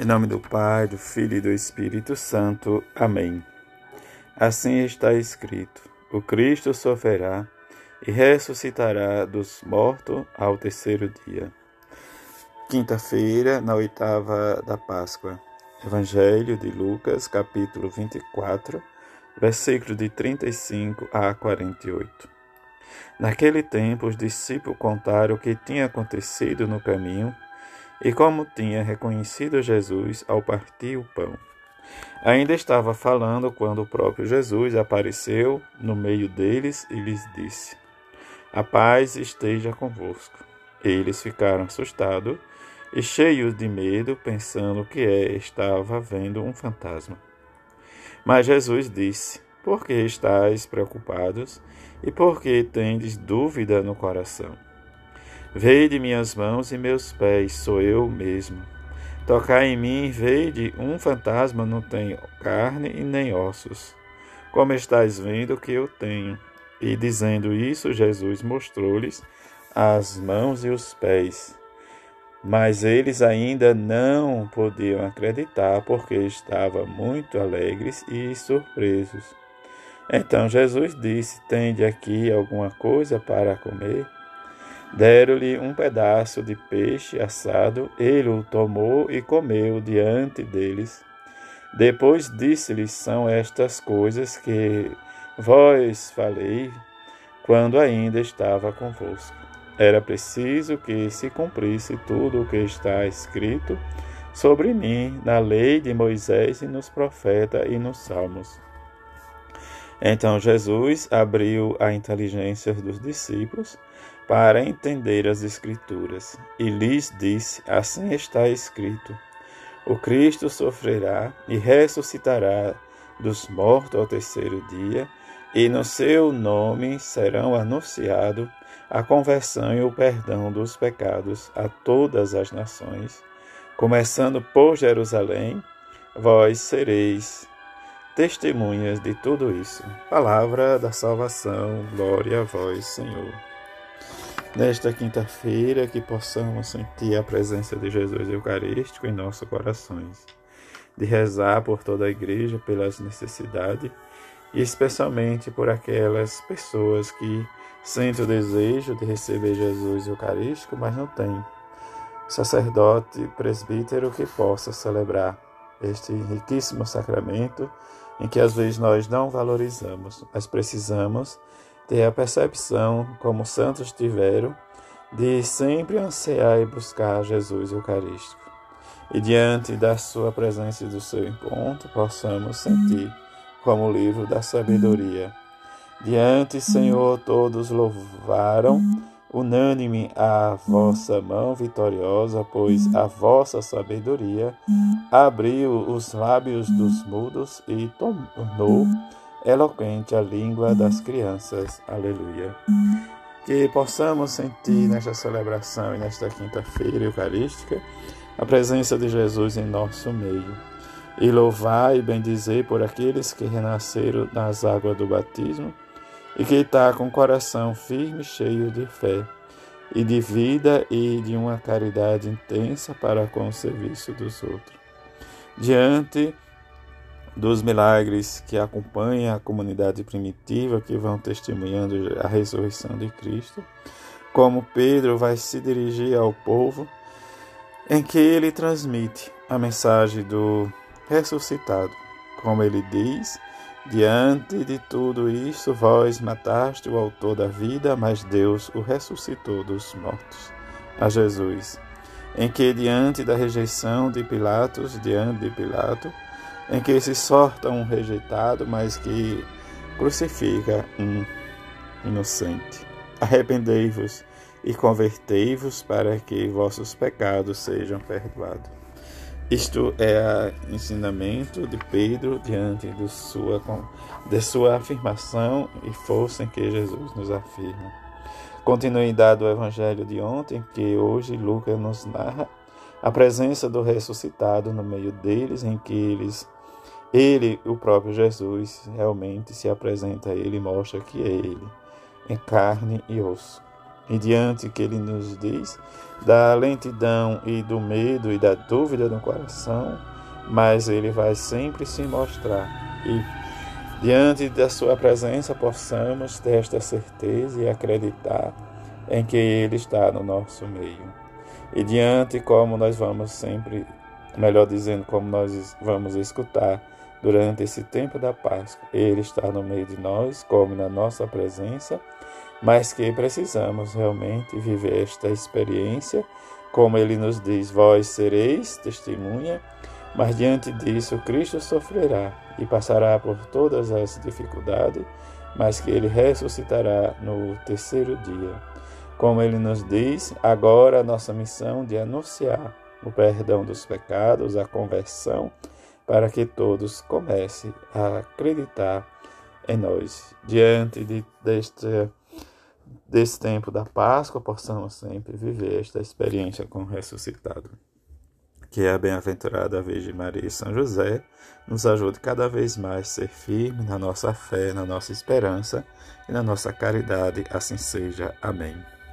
Em nome do Pai, do Filho e do Espírito Santo. Amém. Assim está escrito: O Cristo sofrerá e ressuscitará dos mortos ao terceiro dia. Quinta-feira, na oitava da Páscoa. Evangelho de Lucas, capítulo 24, versículo de 35 a 48. Naquele tempo, os discípulos contaram o que tinha acontecido no caminho e como tinha reconhecido Jesus ao partir o pão. Ainda estava falando quando o próprio Jesus apareceu no meio deles e lhes disse: A paz esteja convosco. Eles ficaram assustados e cheios de medo, pensando que é, estava vendo um fantasma. Mas Jesus disse: Por que estáis preocupados e por que tendes dúvida no coração? Vede minhas mãos e meus pés, sou eu mesmo. Tocai em mim, vede, um fantasma não tem carne e nem ossos, como estáis vendo que eu tenho. E dizendo isso, Jesus mostrou-lhes as mãos e os pés. Mas eles ainda não podiam acreditar, porque estavam muito alegres e surpresos. Então Jesus disse: Tende aqui alguma coisa para comer? Deram-lhe um pedaço de peixe assado, ele o tomou e comeu diante deles. Depois disse-lhes: São estas coisas que vós falei quando ainda estava convosco. Era preciso que se cumprisse tudo o que está escrito sobre mim na lei de Moisés e nos profetas e nos salmos. Então Jesus abriu a inteligência dos discípulos para entender as Escrituras e lhes disse: Assim está escrito: O Cristo sofrerá e ressuscitará dos mortos ao terceiro dia, e no seu nome serão anunciados a conversão e o perdão dos pecados a todas as nações, começando por Jerusalém. Vós sereis testemunhas de tudo isso. Palavra da salvação, glória a vós, Senhor. Nesta quinta-feira, que possamos sentir a presença de Jesus Eucarístico em nossos corações, de rezar por toda a igreja, pelas necessidades e especialmente por aquelas pessoas que sentem o desejo de receber Jesus Eucarístico, mas não têm sacerdote, presbítero que possa celebrar este riquíssimo sacramento em que às vezes nós não valorizamos, mas precisamos ter a percepção, como santos tiveram, de sempre ansiar e buscar Jesus Eucarístico. E diante da sua presença e do seu encontro, possamos sentir como o livro da sabedoria. Diante, Senhor, todos louvaram unânime a vossa mão vitoriosa, pois a vossa sabedoria abriu os lábios dos mudos e tornou eloquente a língua das crianças. Aleluia. Que possamos sentir nesta celebração e nesta quinta-feira eucarística a presença de Jesus em nosso meio. E louvar e bendizer por aqueles que renasceram nas águas do batismo e que está com o coração firme, cheio de fé e de vida e de uma caridade intensa para com o serviço dos outros. Diante dos milagres que acompanham a comunidade primitiva que vão testemunhando a ressurreição de Cristo, como Pedro vai se dirigir ao povo, em que ele transmite a mensagem do ressuscitado, como ele diz Diante de tudo isto, vós mataste o autor da vida, mas Deus o ressuscitou dos mortos. A Jesus, em que diante da rejeição de Pilatos, diante de Pilato, em que se sorta um rejeitado, mas que crucifica um inocente. Arrependei-vos e convertei-vos para que vossos pecados sejam perdoados. Isto é o ensinamento de Pedro diante de sua, de sua afirmação e força em que Jesus nos afirma. Continuidade do evangelho de ontem, que hoje Lucas nos narra a presença do ressuscitado no meio deles, em que eles, ele, o próprio Jesus, realmente se apresenta a ele e mostra que é ele, em carne e osso. E diante que ele nos diz, da lentidão e do medo e da dúvida no coração, mas ele vai sempre se mostrar. E diante da sua presença possamos ter esta certeza e acreditar em que ele está no nosso meio. E diante como nós vamos sempre, melhor dizendo, como nós vamos escutar durante esse tempo da Páscoa, ele está no meio de nós, como na nossa presença, mas que precisamos realmente viver esta experiência, como ele nos diz: Vós sereis testemunha, mas diante disso Cristo sofrerá e passará por todas as dificuldades, mas que ele ressuscitará no terceiro dia. Como ele nos diz, agora a nossa missão de anunciar o perdão dos pecados, a conversão, para que todos comecem a acreditar em nós. Diante de, deste desse tempo da Páscoa, possamos sempre viver esta experiência com o ressuscitado. Que a bem-aventurada Virgem Maria e São José nos ajude cada vez mais a ser firme na nossa fé, na nossa esperança e na nossa caridade. Assim seja. Amém.